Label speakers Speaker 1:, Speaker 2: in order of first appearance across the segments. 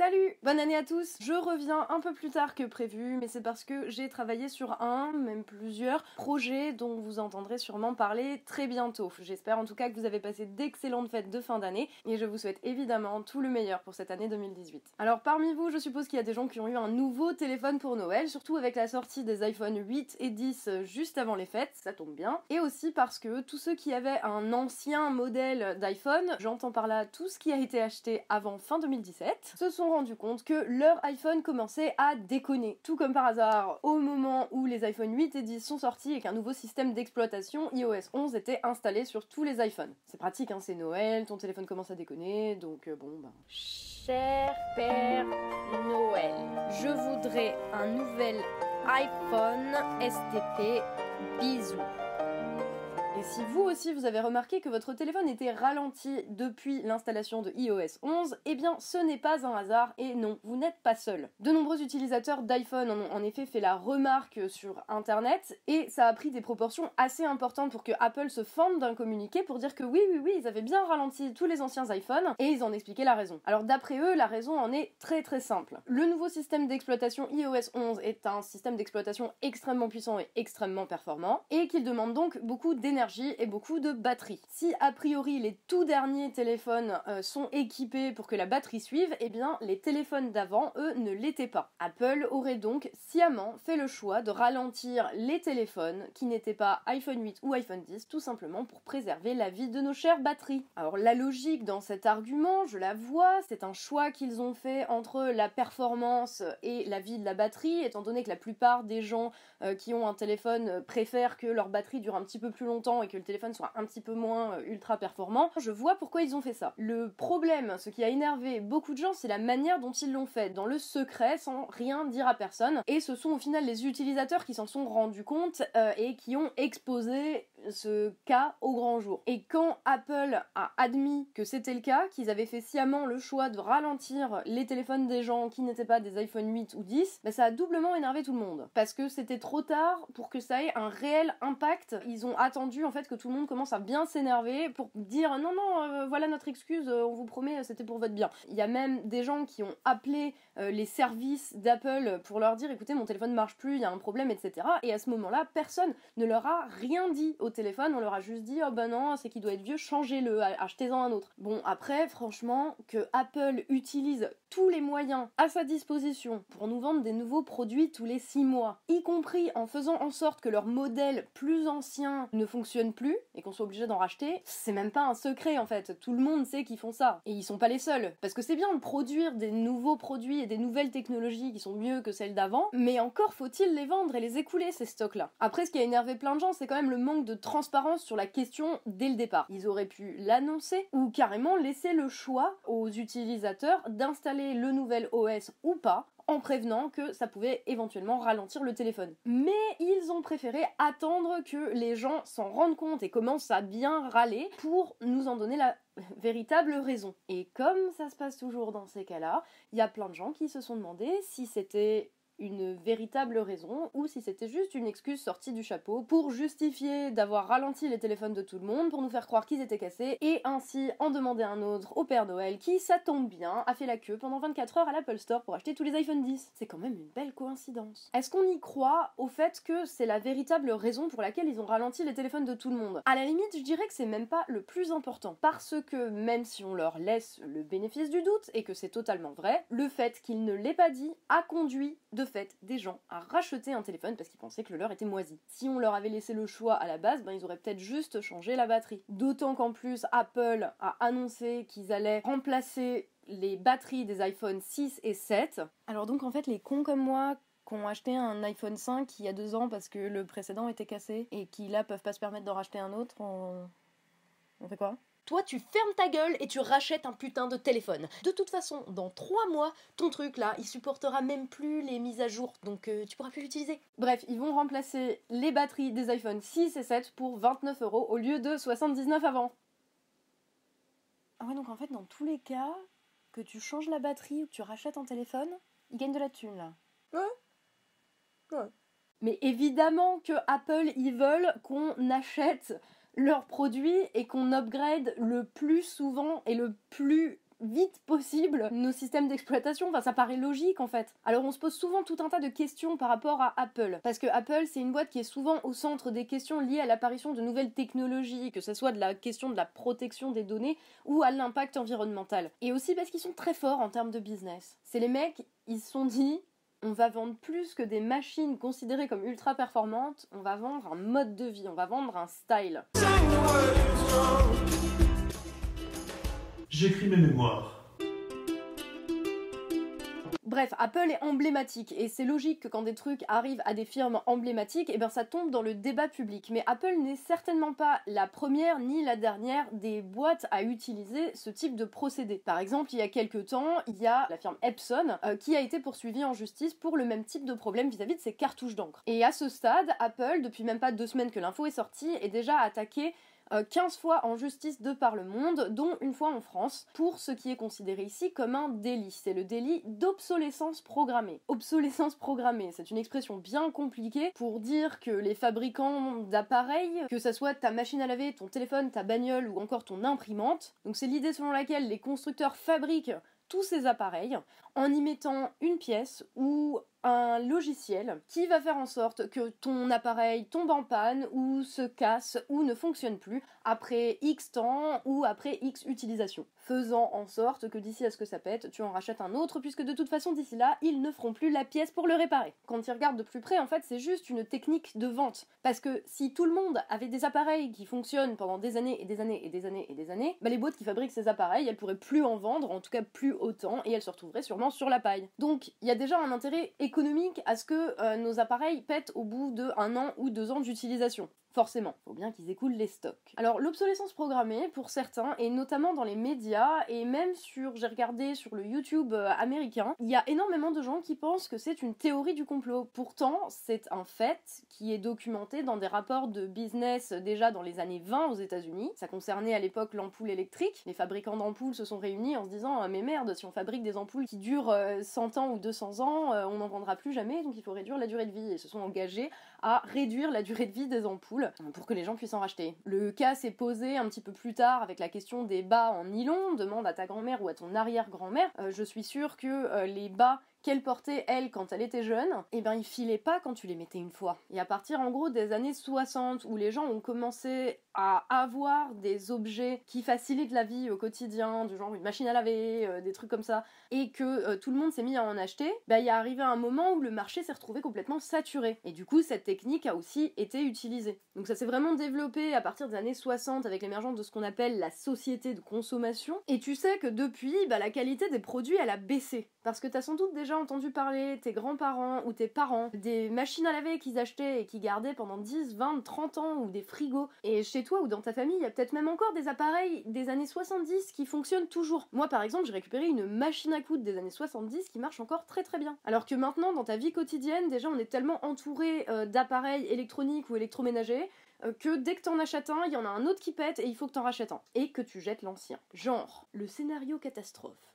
Speaker 1: Salut Bonne année à tous Je reviens un peu plus tard que prévu, mais c'est parce que j'ai travaillé sur un, même plusieurs, projets dont vous entendrez sûrement parler très bientôt. J'espère en tout cas que vous avez passé d'excellentes fêtes de fin d'année, et je vous souhaite évidemment tout le meilleur pour cette année 2018. Alors parmi vous, je suppose qu'il y a des gens qui ont eu un nouveau téléphone pour Noël, surtout avec la sortie des iPhone 8 et 10 juste avant les fêtes, ça tombe bien, et aussi parce que tous ceux qui avaient un ancien modèle d'iPhone, j'entends par là tout ce qui a été acheté avant fin 2017, se sont rendu compte que leur iPhone commençait à déconner. Tout comme par hasard, au moment où les iPhone 8 et 10 sont sortis et qu'un nouveau système d'exploitation iOS 11 était installé sur tous les iPhones. C'est pratique, hein, c'est Noël, ton téléphone commence à déconner, donc euh, bon, bah.
Speaker 2: Cher Père Noël, je voudrais un nouvel iPhone STP. Bisous.
Speaker 1: Et si vous aussi vous avez remarqué que votre téléphone était ralenti depuis l'installation de iOS 11, eh bien ce n'est pas un hasard et non, vous n'êtes pas seul. De nombreux utilisateurs d'iPhone ont en effet fait la remarque sur internet et ça a pris des proportions assez importantes pour que Apple se fende d'un communiqué pour dire que oui, oui, oui, ils avaient bien ralenti tous les anciens iPhones et ils en expliquaient la raison. Alors d'après eux, la raison en est très très simple. Le nouveau système d'exploitation iOS 11 est un système d'exploitation extrêmement puissant et extrêmement performant et qu'il demande donc beaucoup d'énergie et beaucoup de batterie. Si a priori les tout derniers téléphones euh, sont équipés pour que la batterie suive, eh bien les téléphones d'avant, eux, ne l'étaient pas. Apple aurait donc sciemment fait le choix de ralentir les téléphones qui n'étaient pas iPhone 8 ou iPhone 10, tout simplement pour préserver la vie de nos chères batteries. Alors la logique dans cet argument, je la vois, c'est un choix qu'ils ont fait entre la performance et la vie de la batterie, étant donné que la plupart des gens euh, qui ont un téléphone préfèrent que leur batterie dure un petit peu plus longtemps et que le téléphone soit un petit peu moins euh, ultra performant, je vois pourquoi ils ont fait ça. Le problème, ce qui a énervé beaucoup de gens, c'est la manière dont ils l'ont fait, dans le secret, sans rien dire à personne. Et ce sont au final les utilisateurs qui s'en sont rendus compte euh, et qui ont exposé ce cas au grand jour. Et quand Apple a admis que c'était le cas, qu'ils avaient fait sciemment le choix de ralentir les téléphones des gens qui n'étaient pas des iPhone 8 ou 10, bah ça a doublement énervé tout le monde. Parce que c'était trop tard pour que ça ait un réel impact. Ils ont attendu en fait que tout le monde commence à bien s'énerver pour dire non non euh, voilà notre excuse, euh, on vous promet c'était pour votre bien. Il y a même des gens qui ont appelé euh, les services d'Apple pour leur dire écoutez mon téléphone marche plus, il y a un problème etc. Et à ce moment-là personne ne leur a rien dit téléphone, on leur a juste dit oh ben non c'est qu'il doit être vieux, changez-le, achetez-en un autre. Bon après franchement que Apple utilise tous les moyens à sa disposition pour nous vendre des nouveaux produits tous les 6 mois, y compris en faisant en sorte que leur modèle plus ancien ne fonctionne plus et qu'on soit obligé d'en racheter, c'est même pas un secret en fait. Tout le monde sait qu'ils font ça. Et ils sont pas les seuls. Parce que c'est bien de produire des nouveaux produits et des nouvelles technologies qui sont mieux que celles d'avant, mais encore faut-il les vendre et les écouler ces stocks-là. Après, ce qui a énervé plein de gens, c'est quand même le manque de transparence sur la question dès le départ. Ils auraient pu l'annoncer ou carrément laisser le choix aux utilisateurs d'installer le nouvel OS ou pas en prévenant que ça pouvait éventuellement ralentir le téléphone. Mais ils ont préféré attendre que les gens s'en rendent compte et commencent à bien râler pour nous en donner la véritable raison. Et comme ça se passe toujours dans ces cas-là, il y a plein de gens qui se sont demandé si c'était une véritable raison ou si c'était juste une excuse sortie du chapeau pour justifier d'avoir ralenti les téléphones de tout le monde pour nous faire croire qu'ils étaient cassés et ainsi en demander un autre au Père Noël qui, ça tombe bien, a fait la queue pendant 24 heures à l'Apple Store pour acheter tous les iPhone 10. C'est quand même une belle coïncidence. Est-ce qu'on y croit au fait que c'est la véritable raison pour laquelle ils ont ralenti les téléphones de tout le monde? À la limite, je dirais que c'est même pas le plus important parce que même si on leur laisse le bénéfice du doute et que c'est totalement vrai, le fait qu'ils ne l'aient pas dit a conduit de fait des gens à racheter un téléphone parce qu'ils pensaient que le leur était moisi. Si on leur avait laissé le choix à la base, ben ils auraient peut-être juste changé la batterie. D'autant qu'en plus Apple a annoncé qu'ils allaient remplacer les batteries des iPhone 6 et 7. Alors donc en fait les cons comme moi qui ont acheté un iPhone 5 il y a deux ans parce que le précédent était cassé et qui là peuvent pas se permettre d'en racheter un autre, on, on fait quoi?
Speaker 2: Toi, tu fermes ta gueule et tu rachètes un putain de téléphone. De toute façon, dans 3 mois, ton truc là, il supportera même plus les mises à jour, donc euh, tu pourras plus l'utiliser.
Speaker 1: Bref, ils vont remplacer les batteries des iPhone 6 et 7 pour 29 euros au lieu de 79 avant. Ah ouais, donc en fait, dans tous les cas, que tu changes la batterie ou que tu rachètes un téléphone, ils gagnent de la thune là.
Speaker 2: Ouais. Ouais.
Speaker 1: Mais évidemment que Apple, ils veulent qu'on achète leurs produits et qu'on upgrade le plus souvent et le plus vite possible nos systèmes d'exploitation. Enfin, ça paraît logique en fait. Alors on se pose souvent tout un tas de questions par rapport à Apple. Parce que Apple, c'est une boîte qui est souvent au centre des questions liées à l'apparition de nouvelles technologies, que ce soit de la question de la protection des données ou à l'impact environnemental. Et aussi parce qu'ils sont très forts en termes de business. C'est les mecs, ils se sont dit, on va vendre plus que des machines considérées comme ultra performantes, on va vendre un mode de vie, on va vendre un style.
Speaker 3: J'écris mes mémoires.
Speaker 1: Bref, Apple est emblématique et c'est logique que quand des trucs arrivent à des firmes emblématiques, eh ben ça tombe dans le débat public. Mais Apple n'est certainement pas la première ni la dernière des boîtes à utiliser ce type de procédé. Par exemple, il y a quelques temps, il y a la firme Epson euh, qui a été poursuivie en justice pour le même type de problème vis-à-vis de ses cartouches d'encre. Et à ce stade, Apple, depuis même pas deux semaines que l'info est sortie, est déjà attaqué 15 euh, fois en justice de par le monde, dont une fois en France, pour ce qui est considéré ici comme un délit. C'est le délit d'obsolescence programmée. Obsolescence programmée, c'est une expression bien compliquée pour dire que les fabricants d'appareils, que ce soit ta machine à laver, ton téléphone, ta bagnole ou encore ton imprimante, donc c'est l'idée selon laquelle les constructeurs fabriquent tous ces appareils en y mettant une pièce ou un logiciel qui va faire en sorte que ton appareil tombe en panne ou se casse ou ne fonctionne plus après X temps ou après X utilisation. Faisant en sorte que d'ici à ce que ça pète, tu en rachètes un autre puisque de toute façon d'ici là, ils ne feront plus la pièce pour le réparer. Quand tu regardes de plus près, en fait, c'est juste une technique de vente. Parce que si tout le monde avait des appareils qui fonctionnent pendant des années et des années et des années et des années, bah les boîtes qui fabriquent ces appareils, elles pourraient plus en vendre, en tout cas plus autant, et elles se retrouveraient sur la paille. Donc, il y a déjà un intérêt économique à ce que euh, nos appareils pètent au bout de un an ou deux ans d'utilisation. Forcément, faut bien qu'ils écoulent les stocks. Alors l'obsolescence programmée, pour certains, et notamment dans les médias, et même sur, j'ai regardé sur le YouTube euh, américain, il y a énormément de gens qui pensent que c'est une théorie du complot. Pourtant, c'est un fait qui est documenté dans des rapports de business déjà dans les années 20 aux États-Unis. Ça concernait à l'époque l'ampoule électrique. Les fabricants d'ampoules se sont réunis en se disant ah, mais merde, si on fabrique des ampoules qui durent 100 euh, ans ou 200 ans, euh, on n'en vendra plus jamais, donc il faut réduire la durée de vie. Et se sont engagés à réduire la durée de vie des ampoules pour que les gens puissent en racheter. Le cas s'est posé un petit peu plus tard avec la question des bas en nylon. Demande à ta grand-mère ou à ton arrière-grand-mère. Euh, je suis sûre que euh, les bas qu'elle portait elle quand elle était jeune, eh ben ils filaient pas quand tu les mettais une fois. Et à partir en gros des années 60 où les gens ont commencé à avoir des objets qui facilitent la vie au quotidien, du genre une machine à laver, euh, des trucs comme ça, et que euh, tout le monde s'est mis à en acheter, bah il y a arrivé un moment où le marché s'est retrouvé complètement saturé. Et du coup cette technique a aussi été utilisée. Donc ça s'est vraiment développé à partir des années 60 avec l'émergence de ce qu'on appelle la société de consommation. Et tu sais que depuis, bah, la qualité des produits elle a baissé. Parce que t'as sans doute déjà entendu parler, tes grands-parents ou tes parents, des machines à laver qu'ils achetaient et qu'ils gardaient pendant 10, 20, 30 ans ou des frigos. Et chez toi ou dans ta famille, il y a peut-être même encore des appareils des années 70 qui fonctionnent toujours. Moi par exemple, j'ai récupéré une machine à coudre des années 70 qui marche encore très très bien. Alors que maintenant, dans ta vie quotidienne, déjà on est tellement entouré euh, d'appareils électroniques ou électroménagers euh, que dès que t'en achètes un, il y en a un autre qui pète et il faut que t'en rachètes un. Et que tu jettes l'ancien. Genre, le scénario catastrophe.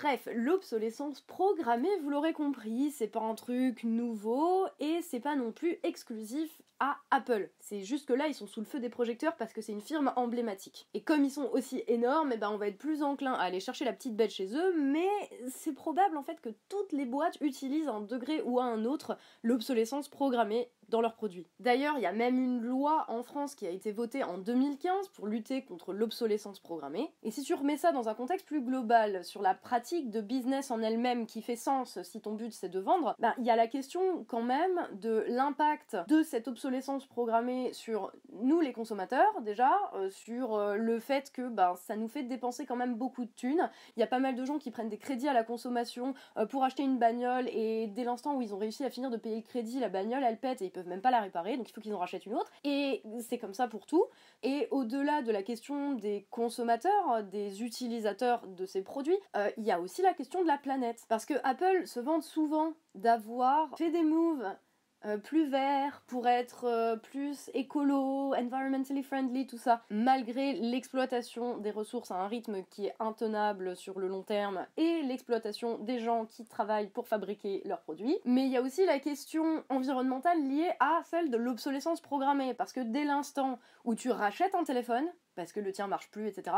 Speaker 1: Bref, l'obsolescence programmée, vous l'aurez compris, c'est pas un truc nouveau et c'est pas non plus exclusif à Apple. C'est juste que là, ils sont sous le feu des projecteurs parce que c'est une firme emblématique. Et comme ils sont aussi énormes, eh ben, on va être plus enclin à aller chercher la petite bête chez eux, mais c'est probable en fait que toutes les boîtes utilisent à un degré ou à un autre l'obsolescence programmée dans leurs produits. D'ailleurs, il y a même une loi en France qui a été votée en 2015 pour lutter contre l'obsolescence programmée. Et si tu remets ça dans un contexte plus global sur la pratique de business en elle-même qui fait sens si ton but c'est de vendre, ben, il y a la question quand même de l'impact de cette obsolescence programmée sur nous les consommateurs déjà, euh, sur euh, le fait que ben, ça nous fait dépenser quand même beaucoup de thunes. Il y a pas mal de gens qui prennent des crédits à la consommation euh, pour acheter une bagnole et dès l'instant où ils ont réussi à finir de payer le crédit, la bagnole elle pète et ils même pas la réparer, donc il faut qu'ils en rachètent une autre. Et c'est comme ça pour tout. Et au-delà de la question des consommateurs, des utilisateurs de ces produits, euh, il y a aussi la question de la planète. Parce que Apple se vante souvent d'avoir fait des moves euh, plus vert, pour être euh, plus écolo, environmentally friendly, tout ça, malgré l'exploitation des ressources à un rythme qui est intenable sur le long terme et l'exploitation des gens qui travaillent pour fabriquer leurs produits. Mais il y a aussi la question environnementale liée à celle de l'obsolescence programmée, parce que dès l'instant où tu rachètes un téléphone, parce que le tien marche plus, etc.,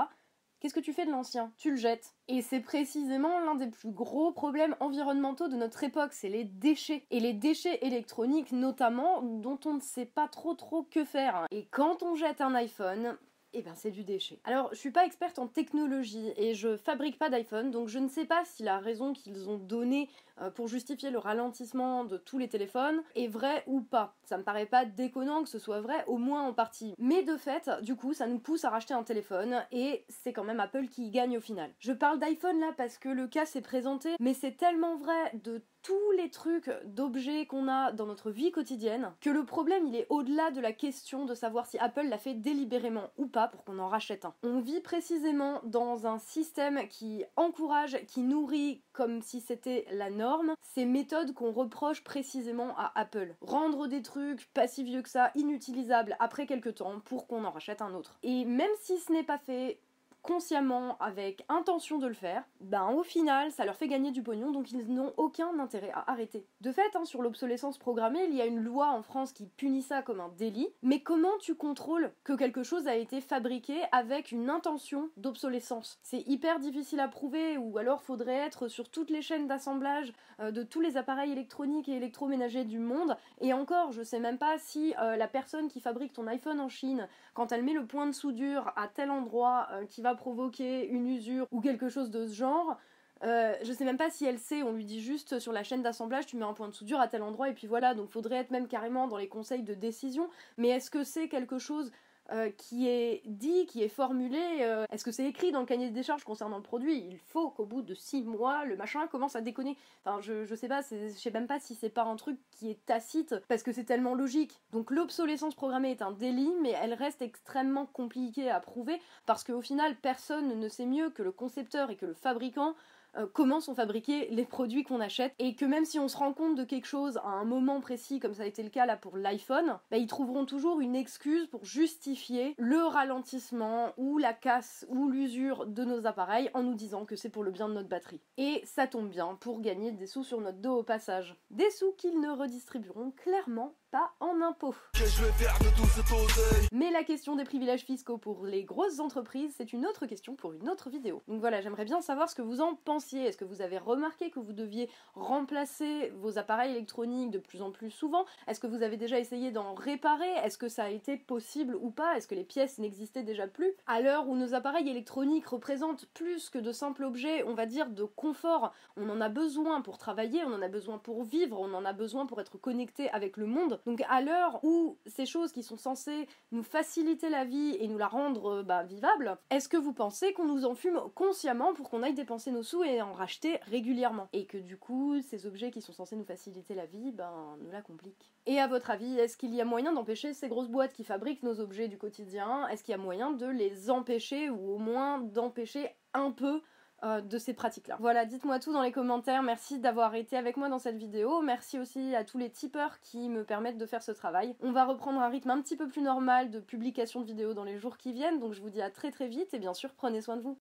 Speaker 1: Qu'est-ce que tu fais de l'ancien? Tu le jettes. Et c'est précisément l'un des plus gros problèmes environnementaux de notre époque, c'est les déchets. Et les déchets électroniques notamment, dont on ne sait pas trop trop que faire. Et quand on jette un iPhone, eh ben c'est du déchet. Alors, je suis pas experte en technologie et je fabrique pas d'iPhone, donc je ne sais pas si la raison qu'ils ont donnée euh, pour justifier le ralentissement de tous les téléphones est vraie ou pas. Ça me paraît pas déconnant que ce soit vrai, au moins en partie. Mais de fait, du coup, ça nous pousse à racheter un téléphone et c'est quand même Apple qui gagne au final. Je parle d'iPhone là parce que le cas s'est présenté, mais c'est tellement vrai de tous les trucs d'objets qu'on a dans notre vie quotidienne, que le problème il est au-delà de la question de savoir si Apple l'a fait délibérément ou pas pour qu'on en rachète un. On vit précisément dans un système qui encourage, qui nourrit comme si c'était la norme, ces méthodes qu'on reproche précisément à Apple. Rendre des trucs pas si vieux que ça, inutilisables après quelques temps pour qu'on en rachète un autre. Et même si ce n'est pas fait consciemment, avec intention de le faire, ben au final, ça leur fait gagner du pognon, donc ils n'ont aucun intérêt à arrêter. De fait, hein, sur l'obsolescence programmée, il y a une loi en France qui punit ça comme un délit, mais comment tu contrôles que quelque chose a été fabriqué avec une intention d'obsolescence? C'est hyper difficile à prouver, ou alors faudrait être sur toutes les chaînes d'assemblage euh, de tous les appareils électroniques et électroménagers du monde, et encore, je sais même pas si euh, la personne qui fabrique ton iPhone en Chine, quand elle met le point de soudure à tel endroit euh, qui va provoquer une usure ou quelque chose de ce genre. Euh, je sais même pas si elle sait, on lui dit juste sur la chaîne d'assemblage, tu mets un point de soudure à tel endroit et puis voilà, donc faudrait être même carrément dans les conseils de décision. Mais est-ce que c'est quelque chose euh, qui est dit, qui est formulé, euh, est-ce que c'est écrit dans le cahier des charges concernant le produit? Il faut qu'au bout de 6 mois, le machin commence à déconner. Enfin, je, je sais pas, je sais même pas si c'est pas un truc qui est tacite, parce que c'est tellement logique. Donc l'obsolescence programmée est un délit, mais elle reste extrêmement compliquée à prouver, parce qu'au final, personne ne sait mieux que le concepteur et que le fabricant euh, comment sont fabriqués les produits qu'on achète et que même si on se rend compte de quelque chose à un moment précis comme ça a été le cas là pour l'iPhone, bah, ils trouveront toujours une excuse pour justifier le ralentissement ou la casse ou l'usure de nos appareils en nous disant que c'est pour le bien de notre batterie. Et ça tombe bien pour gagner des sous sur notre dos au passage. Des sous qu'ils ne redistribueront clairement pas en impôts. Mais la question des privilèges fiscaux pour les grosses entreprises, c'est une autre question pour une autre vidéo. Donc voilà, j'aimerais bien savoir ce que vous en pensiez. Est-ce que vous avez remarqué que vous deviez remplacer vos appareils électroniques de plus en plus souvent? Est-ce que vous avez déjà essayé d'en réparer? Est-ce que ça a été possible ou pas? Est-ce que les pièces n'existaient déjà plus? À l'heure où nos appareils électroniques représentent plus que de simples objets, on va dire de confort, on en a besoin pour travailler, on en a besoin pour vivre, on en a besoin pour être connecté avec le monde. Donc à l'heure où ces choses qui sont censées nous faciliter la vie et nous la rendre euh, bah, vivable, est-ce que vous pensez qu'on nous en fume consciemment pour qu'on aille dépenser nos sous et en racheter régulièrement? Et que du coup, ces objets qui sont censés nous faciliter la vie, ben, nous la compliquent. Et à votre avis, est-ce qu'il y a moyen d'empêcher ces grosses boîtes qui fabriquent nos objets du quotidien? Est-ce qu'il y a moyen de les empêcher ou au moins d'empêcher un peu euh, de ces pratiques-là. Voilà, dites-moi tout dans les commentaires. Merci d'avoir été avec moi dans cette vidéo. Merci aussi à tous les tipeurs qui me permettent de faire ce travail. On va reprendre un rythme un petit peu plus normal de publication de vidéos dans les jours qui viennent, donc je vous dis à très très vite et bien sûr prenez soin de vous.